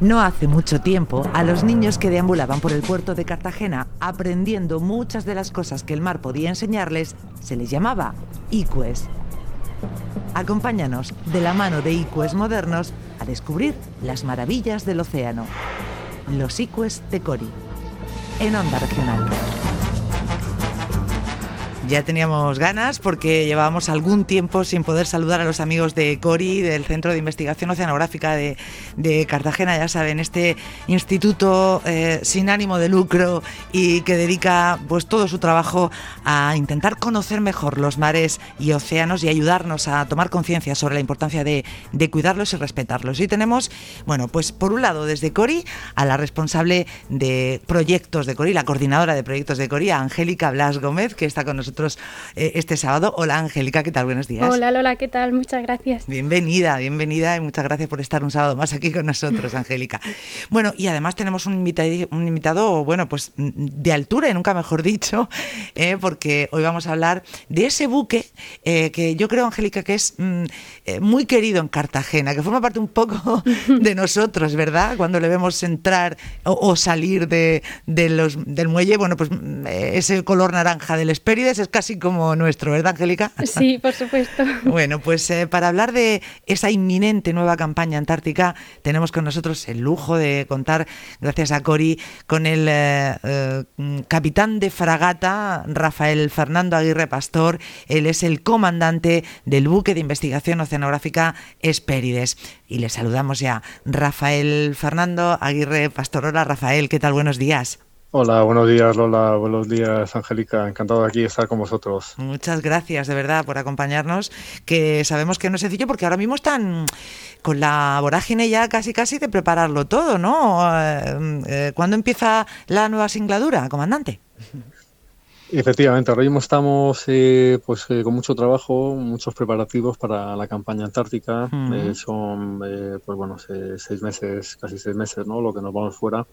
No hace mucho tiempo, a los niños que deambulaban por el puerto de Cartagena aprendiendo muchas de las cosas que el mar podía enseñarles, se les llamaba icues. Acompáñanos de la mano de icues modernos a descubrir las maravillas del océano. Los icues de Cori, en Onda Regional. Ya teníamos ganas porque llevábamos algún tiempo sin poder saludar a los amigos de CORI, del Centro de Investigación Oceanográfica de, Cartagena, ya saben, este instituto eh, sin ánimo de lucro y que dedica pues todo su trabajo a intentar conocer mejor los mares y océanos y ayudarnos a tomar conciencia sobre la importancia de, cuidarlos y respetarlos. Y tenemos, bueno, pues por un lado desde CORI a la responsable de proyectos de CORI, la coordinadora de proyectos de CORI, Angélica Blas Gómez, que está con nosotros eh, este sábado. Hola Angélica, ¿qué tal? Buenos días. Hola Lola, ¿qué tal? Muchas gracias. Bienvenida, bienvenida y muchas gracias por estar un sábado más aquí con nosotros, Angélica. Bueno, y además tenemos un invitado, un invitado bueno, pues de altura y nunca mejor dicho, eh, porque hoy vamos a hablar de ese buque eh, que yo creo, Angélica, que es mm, muy querido en Cartagena, que forma parte un poco de nosotros, ¿verdad? Cuando le vemos entrar o, salir de, los, del muelle, bueno, pues mm, ese color naranja del Espérides es casi como nuestro, ¿verdad, Angélica? Sí, por supuesto. bueno, pues eh, para hablar de esa inminente nueva campaña antártica, tenemos con nosotros el lujo de contar, gracias a Cori, con el eh, eh, capitán de fragata, Rafael Fernando Aguirre Pastor. Él es el comandante del buque de investigación oceanográfica Espérides. Y le saludamos ya, Rafael Fernando Aguirre Pastor. Hola, Rafael, ¿qué tal? Buenos días. Hola, buenos días Lola, buenos días Angélica, encantado de aquí estar con vosotros. Muchas gracias de verdad por acompañarnos, que sabemos que no es sencillo porque ahora mismo están con la vorágine ya casi casi de prepararlo todo, ¿no? Eh, eh, ¿Cuándo empieza la nueva singladura, comandante? Efectivamente, ahora mismo estamos eh, pues con mucho trabajo, muchos preparativos para la campaña antártica. son pues bueno seis meses, casi seis meses, ¿no? Lo que nos vamos fuera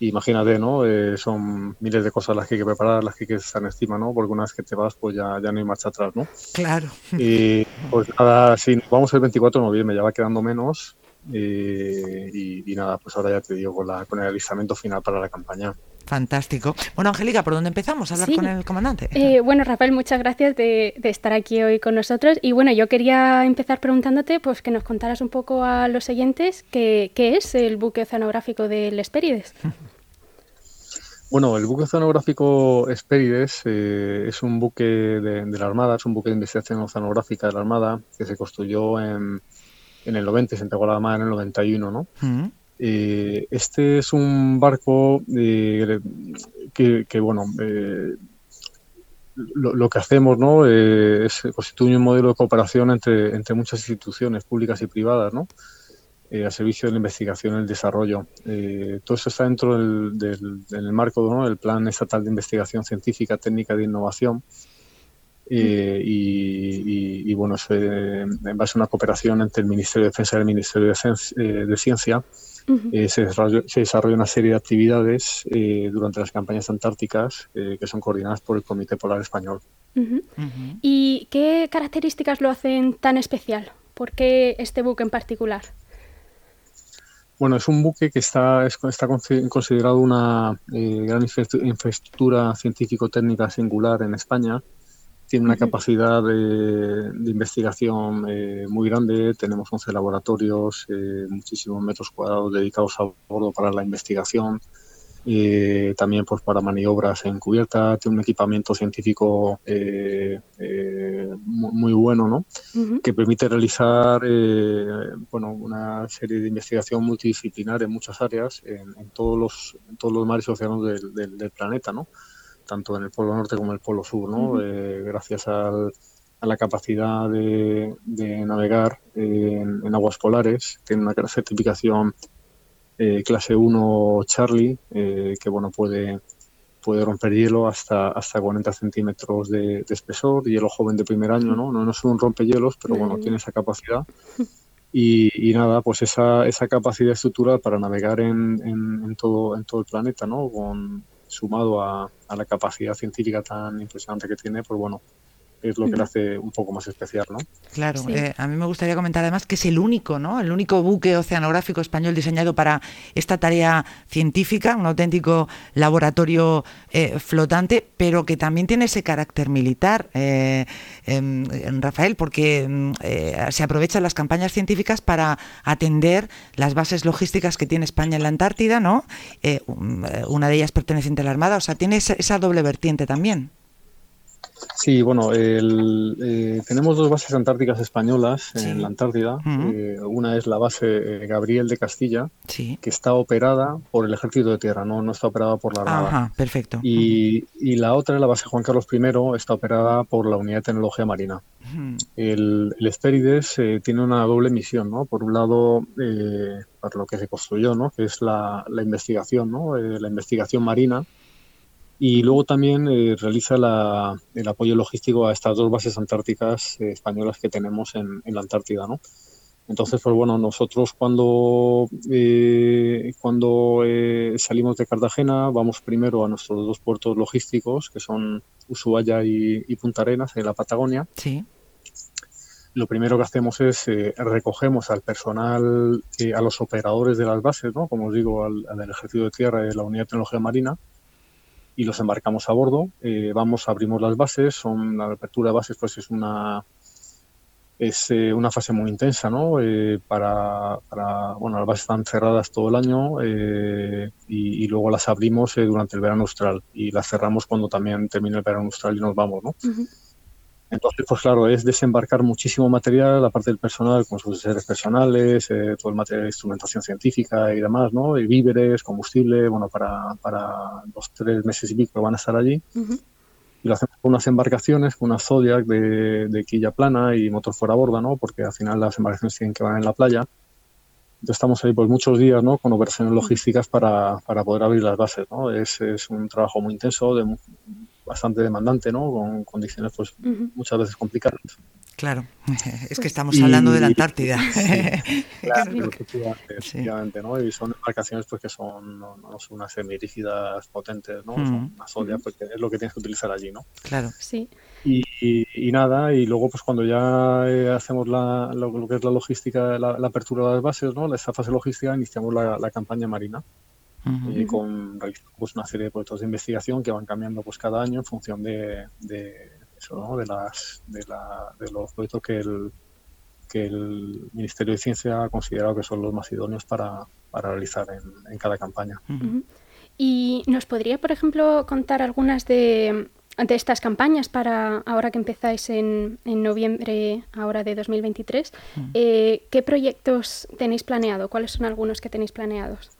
imagínate, ¿no? Eh, son miles de cosas las que hay que preparar, las que hay que estar encima, ¿no? Porque una vez que te vas, pues ya, ya no hay marcha atrás, ¿no? Claro. Y pues nada, sí, vamos el 24 de noviembre, ya va quedando menos. Eh, y, nada, pues ahora ya te digo, con, la, con el alistamiento final para la campaña. Fantástico. Bueno, Angélica, ¿por dónde empezamos a hablar con el comandante? Eh, bueno, Rafael, muchas gracias de, estar aquí hoy con nosotros. Y bueno, yo quería empezar preguntándote pues que nos contaras un poco a los oyentes qué, es el buque oceanográfico del Hespérides. Bueno, el buque oceanográfico Hespérides eh, es un buque de, la Armada, es un buque de investigación oceanográfica de la Armada que se construyó en, el 90 y se entregó a la Armada en el 91, ¿no? Eh, este es un barco eh, que, bueno, eh, lo, que hacemos ¿no? es constituye un modelo de cooperación entre, entre muchas instituciones públicas y privadas, ¿no? a servicio de la investigación y el desarrollo. todo eso está dentro del, del, marco ¿no? del Plan Estatal de Investigación Científica, Técnica de Innovación, y, bueno, en base a una cooperación entre el Ministerio de Defensa y el Ministerio de Ciencia, se, desarrolla, una serie de actividades eh, durante las campañas antárticas eh, que son coordinadas por el Comité Polar Español. ¿Y qué características lo hacen tan especial? ¿Por qué este buque en particular? Bueno, es un buque que está, está considerado una gran infraestructura científico-técnica singular en España tiene una capacidad de, investigación eh, muy grande. Tenemos 11 laboratorios, eh, muchísimos metros cuadrados dedicados a bordo para la investigación. Eh, también pues, para maniobras en cubierta. Tiene un equipamiento científico muy, bueno, ¿no? Que permite realizar bueno, una serie de investigación multidisciplinar en muchas áreas, en, todos, los, todos los mares y océanos del, del, del planeta, ¿no? Tanto en el Polo Norte como en el Polo Sur, ¿no? Eh, gracias a la capacidad de, navegar en, aguas polares, tiene una certificación eh, clase 1 Charlie, eh, que bueno puede, puede romper hielo hasta, hasta 40 centímetros de, espesor, hielo joven de primer año, ¿no? No, es un rompehielos, pero bueno, tiene esa capacidad. Y, nada, pues esa, esa capacidad estructural para navegar en, en, todo, en todo el planeta, ¿no? Con, sumado a, la capacidad científica tan impresionante que tiene, pues bueno, es lo que le hace un poco más especial, ¿no? Claro, eh, a mí me gustaría comentar además que es el único, ¿no? El único buque oceanográfico español diseñado para esta tarea científica, un auténtico laboratorio eh, flotante, pero que también tiene ese carácter militar, eh, em, Rafael, porque mm, se aprovechan las campañas científicas para atender las bases logísticas que tiene España en la Antártida, ¿no? una de ellas perteneciente a la Armada, o sea, tiene esa doble vertiente también. Sí, bueno, eh, tenemos dos bases antárticas españolas en la Antártida. Eh, una es la base eh, Gabriel de Castilla, que está operada por el Ejército de Tierra, no, no está operada por la Armada. Ajá, perfecto. Y, la otra la base Juan Carlos I, está operada por la Unidad de Tecnología Marina. El, el tiene una doble misión, ¿no? Por un lado, para lo que se construyó, ¿no? Que es la, la investigación, ¿no? la investigación marina y luego también eh, realiza el apoyo logístico a estas dos bases antárticas eh, españolas que tenemos en, la Antártida, ¿no? Entonces, pues bueno, nosotros cuando, eh, cuando salimos de Cartagena vamos primero a nuestros dos puertos logísticos, que son Ushuaia y, Punta Arenas, en la Patagonia. Sí. Lo primero que hacemos es recogemos al personal, a los operadores de las bases, ¿no? como os digo, al, al Ejército de Tierra y a la Unidad de Tecnología Marina, y los embarcamos a bordo. Eh, vamos, abrimos las bases, son la apertura de bases, pues es una es eh, una fase muy intensa, ¿no? Eh, para, bueno, las bases están cerradas todo el año y, luego las abrimos durante el verano austral y las cerramos cuando también termine el verano austral y nos vamos, ¿no? Entonces, pues claro, es desembarcar muchísimo material, aparte del personal, con sus seres personales, eh, todo el material de instrumentación científica y demás, ¿no? Y víveres, combustible, bueno, para, para los tres meses y pico que van a estar allí. Y lo hacemos con unas embarcaciones, con una Zodiac de, de quilla plana y motor fuera a borda, ¿no? Porque al final las embarcaciones tienen que van en la playa. Entonces estamos ahí pues muchos días, ¿no? Con operaciones logísticas para, para poder abrir las bases, ¿no? Es, es un trabajo muy intenso, de bastante demandante, ¿no? Con condiciones pues muchas veces complicadas. Claro, es que estamos hablando de la Antártida. claro, efectivamente, ¿no? Y son embarcaciones pues que son, no, son unas semirígidas potentes, ¿no? Son una sodia, porque es lo que tienes que utilizar allí, ¿no? Claro. Sí. Y, y, nada, y luego pues cuando ya eh, hacemos la, lo, que es la logística, la, apertura de las bases, ¿no? Esta fase logística, iniciamos la, la campaña marina y con pues, una serie de proyectos de investigación que van cambiando pues cada año en función de, de eso, ¿no? de, las, de, la, de los proyectos que el, que el Ministerio de Ciencia ha considerado que son los más idóneos para, para realizar en, en, cada campaña. ¿Y nos podría, por ejemplo, contar algunas de, de estas campañas para ahora que empezáis en, en noviembre ahora de 2023? Eh, ¿Qué proyectos tenéis planeado? ¿Cuáles son algunos que tenéis planeados?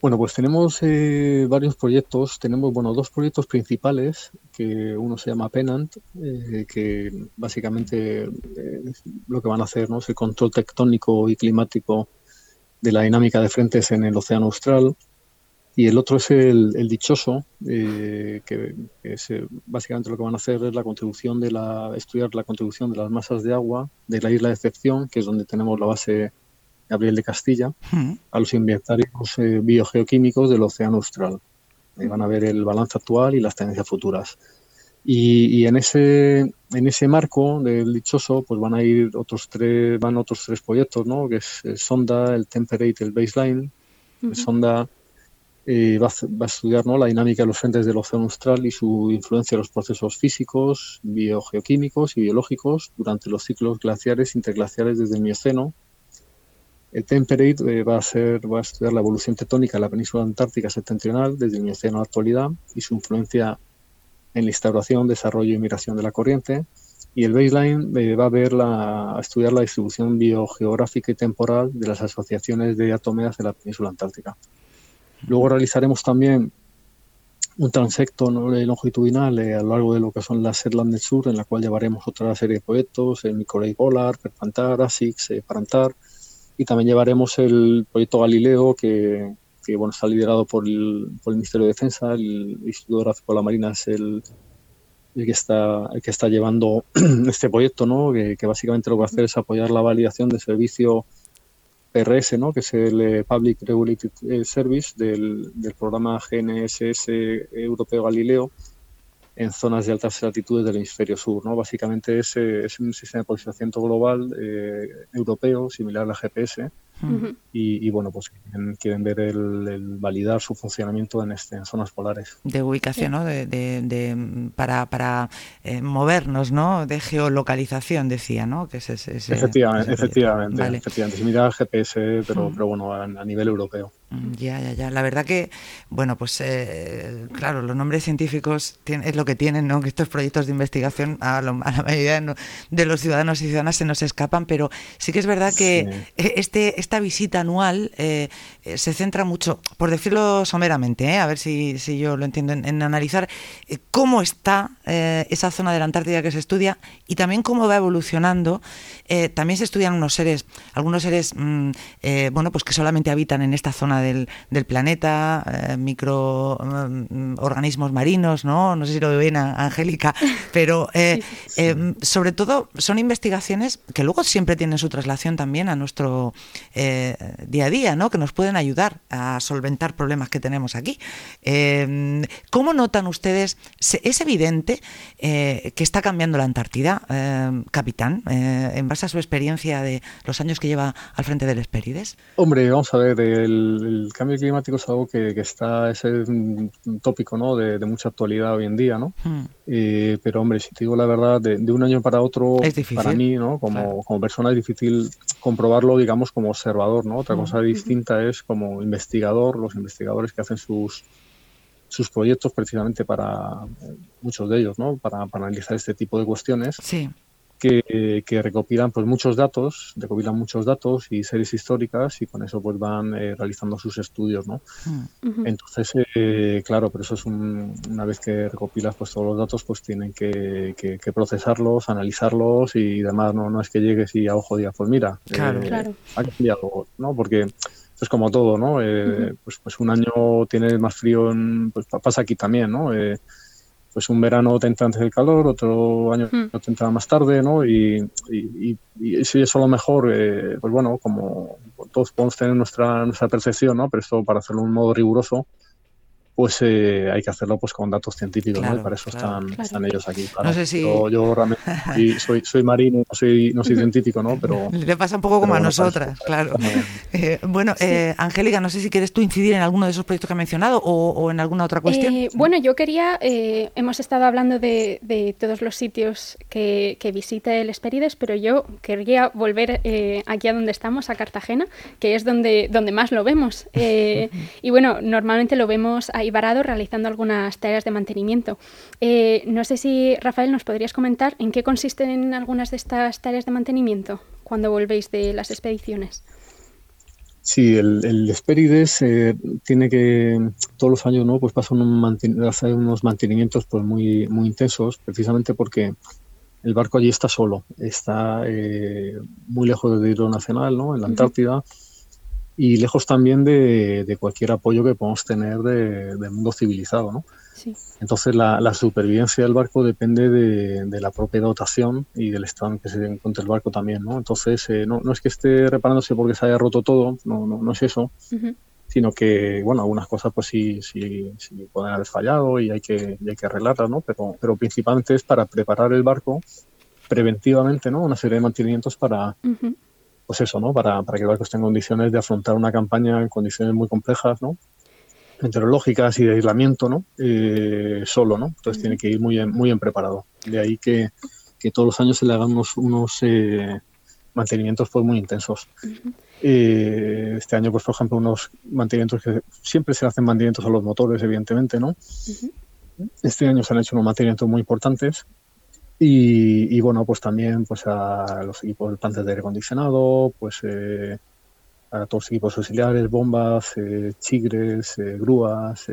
Bueno, pues tenemos eh, varios proyectos. Tenemos, bueno, dos proyectos principales, que uno se llama Penant, eh, que básicamente eh, lo que van a hacer ¿no? es el control tectónico y climático de la dinámica de frentes en el Océano Austral. Y el otro es el, dichoso, que, es, básicamente lo que van a hacer es la contribución de la, estudiar la contribución de las masas de agua de la isla de excepción, que es donde tenemos la base Gabriel de Castilla, a los inventarios eh, biogeoquímicos del Océano Austral. Ahí van a ver el balance actual y las tendencias futuras. Y, en ese en ese marco del dichoso, pues van a ir otros tres, van otros tres proyectos, ¿no? Que es el Sonda, el Temperate, el Baseline. El Sonda eh, va, a, estudiar ¿no? la dinámica de los frentes del océano austral y su influencia en los procesos físicos, biogeoquímicos y biológicos durante los ciclos glaciares interglaciares desde el Mioceno el Temperate eh, va, a ser, va a estudiar la evolución tectónica de la península antártica septentrional desde el Mioceno a la actualidad y su influencia en la instauración, desarrollo y migración de la corriente. Y el baseline eh, va a, ver la, a estudiar la distribución biogeográfica y temporal de las asociaciones de atomeas de la península antártica. Luego realizaremos también un transecto longitudinal eh, a lo largo de lo que son las Headland del Sur, en la cual llevaremos otra serie de proyectos, el Microlake Polar, Perpantar, ASICS, Parantar, y también llevaremos el proyecto Galileo, que, bueno, está liderado por el, por el, Ministerio de Defensa. El Instituto Gráfico de la Marina es el, el, que, está, el que está llevando este proyecto, ¿no? que, básicamente lo que va a hacer es apoyar la validación del servicio PRS, ¿no? que es el eh, Public Regulated eh, Service del, del programa GNSS Europeo Galileo en zonas de altas latitudes del hemisferio sur. ¿no? Básicamente es, es un sistema de posicionamiento global europeo, similar a la GPS, y, bueno, pues quieren, ver el, validar su funcionamiento en, este, en zonas polares. De ubicación, ¿no? De, de, para para eh, movernos, ¿no? De geolocalización, decía, ¿no? Que es, efectivamente, efectivamente, efectivamente. Similar al GPS, pero, pero bueno, a nivel europeo. Mm, ya, ya, ya. La verdad que, bueno, pues eh, claro, los nombres científicos es lo que tienen, ¿no? Que estos proyectos de investigación a, la mayoría de los ciudadanos y ciudadanas se nos escapan, pero sí que es verdad que e, este, esta visita anual eh, eh, se centra mucho, por decirlo someramente, a ver si, si, yo lo entiendo, en, analizar cómo está esa zona de la Antártida que se estudia y también cómo va evolucionando. también se estudian unos seres, algunos seres, mm, bueno, pues que solamente habitan en esta zona del, planeta, eh, microorganismos marinos, ¿no? No sé si lo veo bien, Angélica, pero eh, eh, sobre todo son investigaciones que luego siempre tienen su traslación también a nuestro día a día, ¿no? Que nos pueden ayudar a solventar problemas que tenemos aquí. ¿Cómo notan ustedes? Es evidente que está cambiando la Antártida, capitán, en base a su experiencia de los años que lleva al frente del Esperides. Hombre, vamos a ver, el, el cambio climático es algo que, está, es un, tópico ¿no? de, mucha actualidad hoy en día, ¿no? Hmm. Eh, pero hombre, si te digo la verdad, de, un año para otro, para mí, ¿no? Como, como, persona es difícil comprobarlo, digamos, como observador, ¿no? Otra hmm. cosa distinta es como investigador, los investigadores que hacen sus sus proyectos precisamente para muchos de ellos, ¿no? Para, para analizar este tipo de cuestiones. Sí que, recopilan pues muchos datos, recopilan muchos datos y series históricas y con eso pues van eh, realizando sus estudios, ¿no? Mm. Entonces, eh, claro, pero eso es una vez que recopilas pues todos los datos pues tienen que, procesarlos, analizarlos y demás, no, no es que llegues y a ojo digas, pues mira, claro, eh, ha cambiado, ¿no? Porque es como todo, ¿no? pues, pues un año tiene más frío, pues pasa aquí también, ¿no? Pues un verano te entra antes del calor, otro año hmm. te entra más tarde, ¿no? Y, y, y, si eso a lo mejor, eh, pues bueno, como todos podemos tener nuestra, nuestra percepción, ¿no? Pero esto para hacerlo de un modo riguroso, pues eh, hay que hacerlo pues con datos científicos, ¿no? Y para eso están, están, ellos aquí. No sé si... yo, realmente soy, soy marino, no soy, no soy científico, ¿no? Pero... Le pasa un poco como a nosotras, claro. Eh, bueno, eh, Angélica, no sé si quieres tú incidir en alguno de esos proyectos que ha mencionado o, en alguna otra cuestión. bueno, yo quería, hemos estado hablando de, todos los sitios que, que, visita el Esperides, pero yo quería volver aquí a donde estamos, a Cartagena, que es donde, donde más lo vemos. y bueno, normalmente lo vemos ahí varado realizando algunas tareas de mantenimiento. Eh, no sé si, Rafael, nos podrías comentar en qué consisten algunas de estas tareas de mantenimiento cuando volvéis de las expediciones. Sí, el, el Esperides eh, tiene que todos los años no pues pasa unos mantenimientos pues muy muy intensos precisamente porque el barco allí está solo está eh, muy lejos del hidro nacional no en la Antártida y lejos también de, cualquier apoyo que podamos tener de, del mundo civilizado. ¿no? Entonces la, supervivencia del barco depende de, la propia dotación y del estado en que se encuentre el barco también. ¿no? Entonces eh, no, no, es que esté reparándose porque se haya roto todo, no, no, no es eso. sino que, bueno, algunas cosas pues sí, sí, sí pueden haber fallado y hay que, hay que arreglarlas, ¿no? Pero, pero principalmente es para preparar el barco preventivamente, ¿no? Una serie de mantenimientos para, pues eso, ¿no? Para, para que el barco esté en condiciones de afrontar una campaña en condiciones muy complejas, ¿no? meteorológicas y de aislamiento, ¿no? Eh, solo, ¿no? Entonces tiene que ir muy bien, muy bien preparado. De ahí que, que todos los años se le hagan unos, eh, mantenimientos pues muy intensos. Eh, este año, pues por ejemplo, unos mantenimientos que siempre se hacen mantenimientos a los motores, evidentemente, ¿no? Este año se han hecho unos mantenimientos muy importantes y, bueno, pues también pues a los equipos de plantas de aire acondicionado, pues eh, a todos los equipos auxiliares, bombas, eh, chigres, eh, grúas,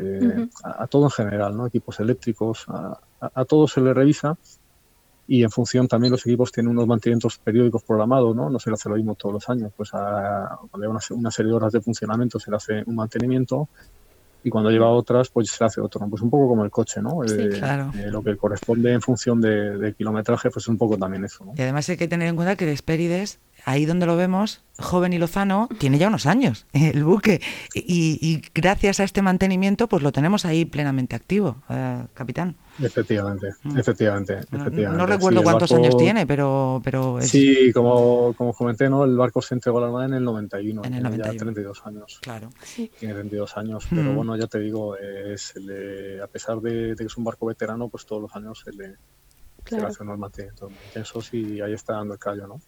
a, todo en general, ¿no? Equipos eléctricos, a, a, todo se le revisa y en función también los equipos tienen unos mantenimientos periódicos programados, ¿no? No se le hace lo mismo todos los años, pues a, cuando hay una, una, serie de horas de funcionamiento se le hace un mantenimiento y cuando lleva otras, pues se hace otro. Pues un poco como el coche, ¿no? Sí, eh, claro. Eh, lo que corresponde en función de, kilometraje, pues es un poco también eso. ¿no? Y además hay que tener en cuenta que el Esperides ahí donde lo vemos, joven y lozano, tiene ya unos años el buque. Y, gracias a este mantenimiento, pues lo tenemos ahí plenamente activo, eh, capitán. Efectivamente, mm. efectivamente, No, recuerdo cuántos años tiene, pero... pero Sí, como, como comenté, ¿no? el barco se entregó a la Armada en el 91, en el 91. ya 32 años. Claro. Tiene 32 años, pero mm. bueno, ya te digo, es, a pesar de, que es un barco veterano, pues todos los años se le, claro. se le hace unos mantenimientos muy intensos y ahí está dando el callo, ¿no?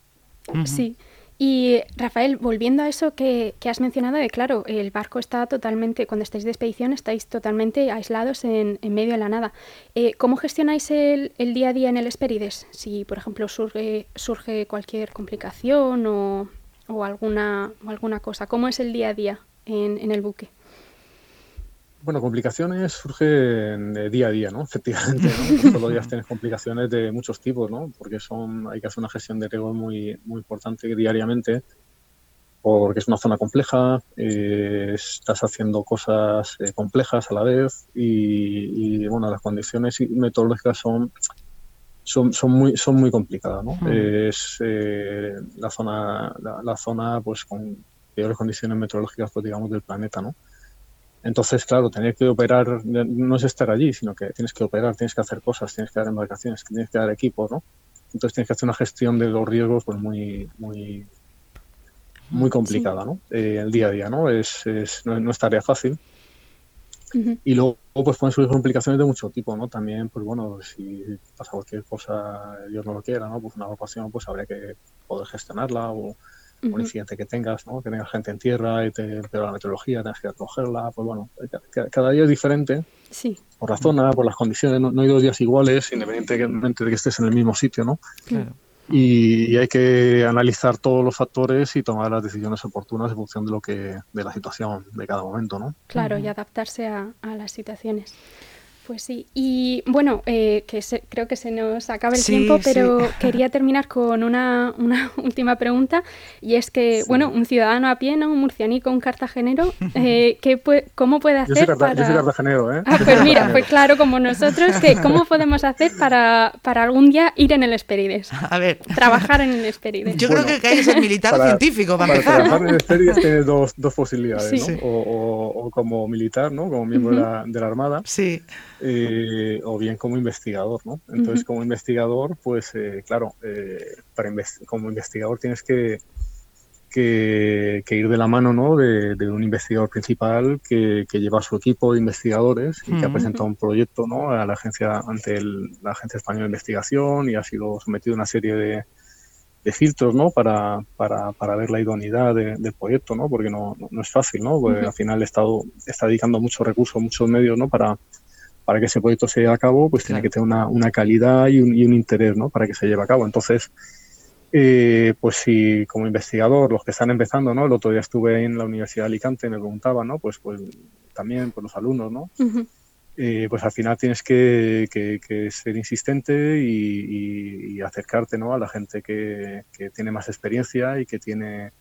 Sí. Y Rafael, volviendo a eso que, has mencionado, de claro, el barco está totalmente, cuando estáis de expedición, estáis totalmente aislados en, medio de la nada. Eh, ¿Cómo gestionáis el, día a día en el Esperides? Si, por ejemplo, surge, surge cualquier complicación o, alguna, o alguna cosa, ¿cómo es el día a día en el buque? Bueno, complicaciones surgen de día a día, ¿no? Efectivamente, ¿no? Todos los días tienes complicaciones de muchos tipos, ¿no? Porque son, hay que hacer una gestión de riesgo muy, muy importante diariamente, porque es una zona compleja, eh, estás haciendo cosas eh, complejas a la vez y, bueno, las condiciones metodológicas son, son, son, muy, son muy complicadas, ¿no? Es eh, la zona, la, la, zona pues con peores condiciones meteorológicas, pues, digamos, del planeta, ¿no? Entonces, claro, tener que operar no es estar allí, sino que tienes que operar, tienes que hacer cosas, tienes que dar embarcaciones, tienes que dar equipos, ¿no? Entonces tienes que hacer una gestión de los riesgos pues muy, muy, muy complicada, ¿no? Eh, el día a día, ¿no? Es, es no, es tarea fácil. Y luego pues pueden surgir complicaciones de mucho tipo, ¿no? También, pues bueno, si pasa cualquier cosa, Dios no lo quiera, ¿no? Pues una evacuación, pues habría que poder gestionarla o un incidente que tengas, ¿no? que tengas gente en tierra y te empeora la meteorología, tengas que cogerla, pues bueno, cada día es diferente. Sí. Por la zona, por las condiciones, no, hay dos días iguales, independientemente de que estés en el mismo sitio, ¿no? Claro. Y, hay que analizar todos los factores y tomar las decisiones oportunas en función de lo que de la situación de cada momento, ¿no? Claro, y adaptarse a, a las situaciones. Pues sí, y bueno, eh, que creo que se nos acaba el tiempo, pero quería terminar con una, una, última pregunta, y es que, bueno, un ciudadano a pie, ¿no? un murcianico, un cartagenero, eh, ¿qué ¿cómo puede hacer yo para...? Yo soy cartagenero, ¿eh? Ah, pues mira, pues claro, como nosotros, que ¿cómo podemos hacer para, para algún día ir en el Esperides? A ver... Trabajar en el Esperides. Yo creo que hay que ser militar o científico para, para trabajar en el Esperides tienes dos, dos posibilidades, ¿no? O, o, como militar, ¿no? Como miembro de, la, de la Armada. Sí. Eh, o bien como investigador, ¿no? Entonces, como investigador, pues eh, claro, eh, para como investigador tienes que, que, ir de la mano, ¿no? De, un investigador principal que, lleva su equipo de investigadores y que ha presentado un proyecto, ¿no? A la agencia ante la agencia española de investigación y ha sido sometido a una serie de, filtros, ¿no? Para, para, para, ver la idoneidad del proyecto, ¿no? Porque no, no, es fácil, ¿no? Porque al final el Estado está dedicando muchos recursos, muchos medios, ¿no? Para, para que ese proyecto se lleve a cabo, pues tiene que tener una, una calidad y un, y un, interés ¿no? para que se lleve a cabo. Entonces, eh, pues si como investigador, los que están empezando, ¿no? El otro día estuve en la Universidad de Alicante, me preguntaban, ¿no? Pues, pues también por los alumnos, ¿no? eh, pues al final tienes que, que, ser insistente y, y, acercarte, ¿no? A la gente que, que tiene más experiencia y que tiene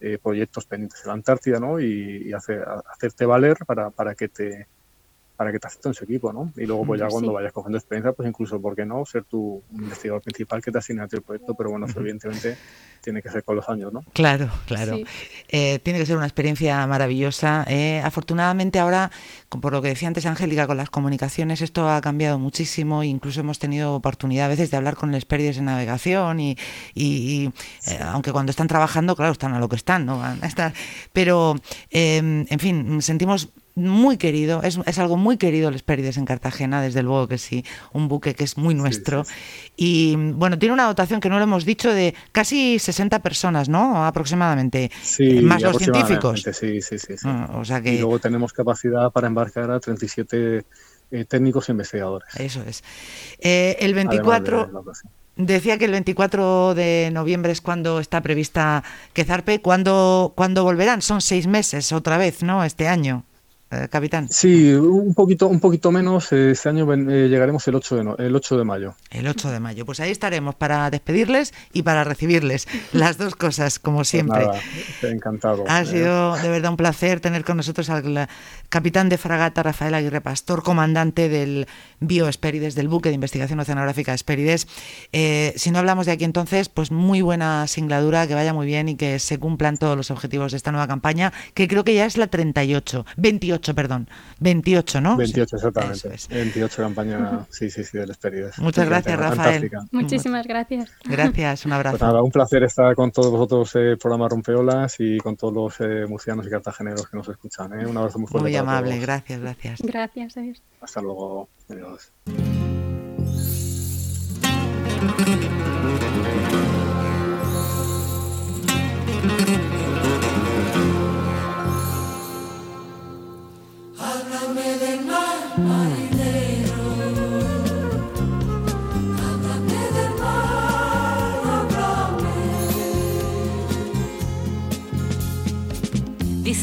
eh, proyectos pendientes en la Antártida, ¿no? Y, y hacer, hacerte valer para, para que te para que te acepten su equipo, ¿no? Y luego, pues ya cuando vayas cogiendo experiencia, pues incluso, ¿por qué no? Ser tu investigador principal que te asigne a el proyecto, pero bueno, evidentemente tiene que ser con los años, ¿no? Claro, claro. Eh, tiene que ser una experiencia maravillosa. Eh, afortunadamente ahora, por lo que decía antes Angélica, con las comunicaciones esto ha cambiado muchísimo, incluso hemos tenido oportunidad a veces de hablar con pérdidas de navegación y, y, eh, aunque cuando están trabajando, claro, están a lo que están, ¿no? Van a estar, pero, en fin, sentimos muy querido, es, es, algo muy querido Les Pérides en Cartagena, desde luego que sí, un buque que es muy nuestro. Y bueno, tiene una dotación que no lo hemos dicho de casi 60 personas, ¿no? Aproximadamente. Sí, más los científicos. Sí, sí, sí. Ah, o sea que... Y luego tenemos capacidad para embarcar a 37 eh, técnicos e investigadores. Eso es. Eh, el 24... Decía que el 24 de noviembre es cuando está prevista que zarpe. ¿Cuándo, ¿Cuándo volverán? Son seis meses otra vez, ¿no? Este año. Eh, capitán? Sí, un poquito, un poquito menos. Eh, este año eh, llegaremos el 8, de el 8 de mayo. El 8 de mayo. Pues ahí estaremos para despedirles y para recibirles. Las dos cosas, como pues siempre. encantado. Ha sido de verdad un placer tener con nosotros al capitán de fragata Rafael Aguirre Pastor, comandante del Bio Espérides, del buque de investigación oceanográfica Espérides. si no hablamos de aquí entonces, pues muy buena singladura, que vaya muy bien y que se cumplan todos los objetivos de esta nueva campaña, que creo que ya es la 38, 28 perdón. 28, ¿no? 28, exactamente. 28 campaña, sí, sí, sí, del Esperides. Muchas gracias, Rafael. Muchísimas gracias. Gracias, un abrazo. Pues nada, un placer estar con todos vosotros en eh, el programa Rompeolas y con todos los eh, murcianos y cartageneros que nos escuchan. ¿eh? Un abrazo muy fuerte. Muy amable, gracias, gracias. Gracias, adiós. Hasta luego. Adiós.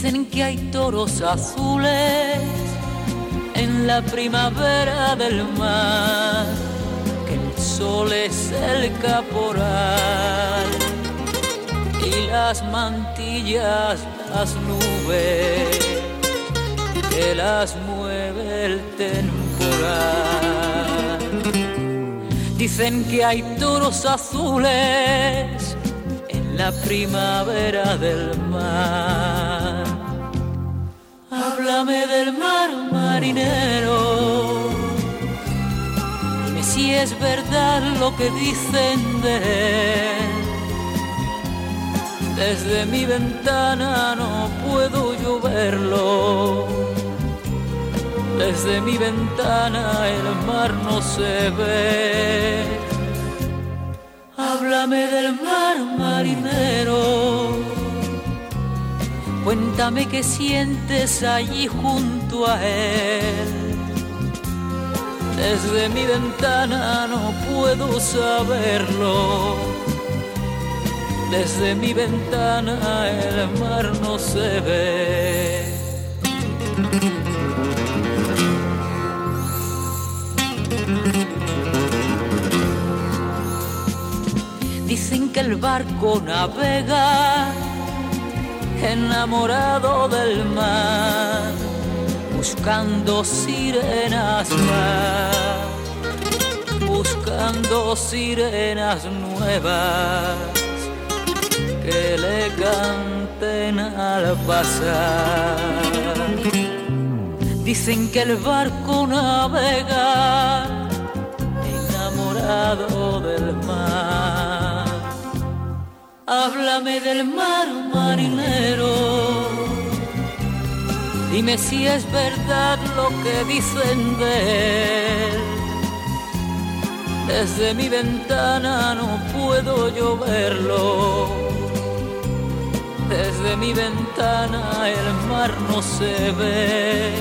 Dicen que hay toros azules en la primavera del mar, que el sol es el caporal y las mantillas, las nubes que las mueve el temporal. Dicen que hay toros azules en la primavera del mar. Háblame del mar marinero. Dime si es verdad lo que dicen de él. Desde mi ventana no puedo yo verlo desde mi ventana el mar no se ve. Háblame del mar marinero. Cuéntame qué sientes allí junto a él. Desde mi ventana no puedo saberlo. Desde mi ventana el mar no se ve. Dicen que el barco navega enamorado del mar, buscando sirenas más, buscando sirenas nuevas que le canten al pasar. Dicen que el barco navega enamorado del mar Háblame del mar marinero. Dime si es verdad lo que dicen de él. Desde mi ventana no puedo yo verlo. Desde mi ventana el mar no se ve.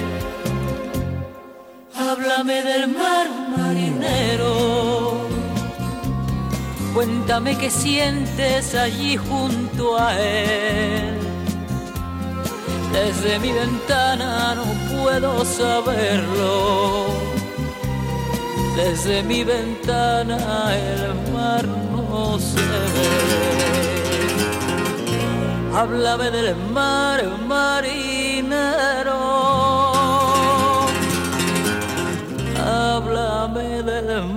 Háblame del mar marinero Cuéntame qué sientes allí junto a él. Desde mi ventana no puedo saberlo. Desde mi ventana el mar no se ve. Háblame del mar, marinero. Háblame del mar.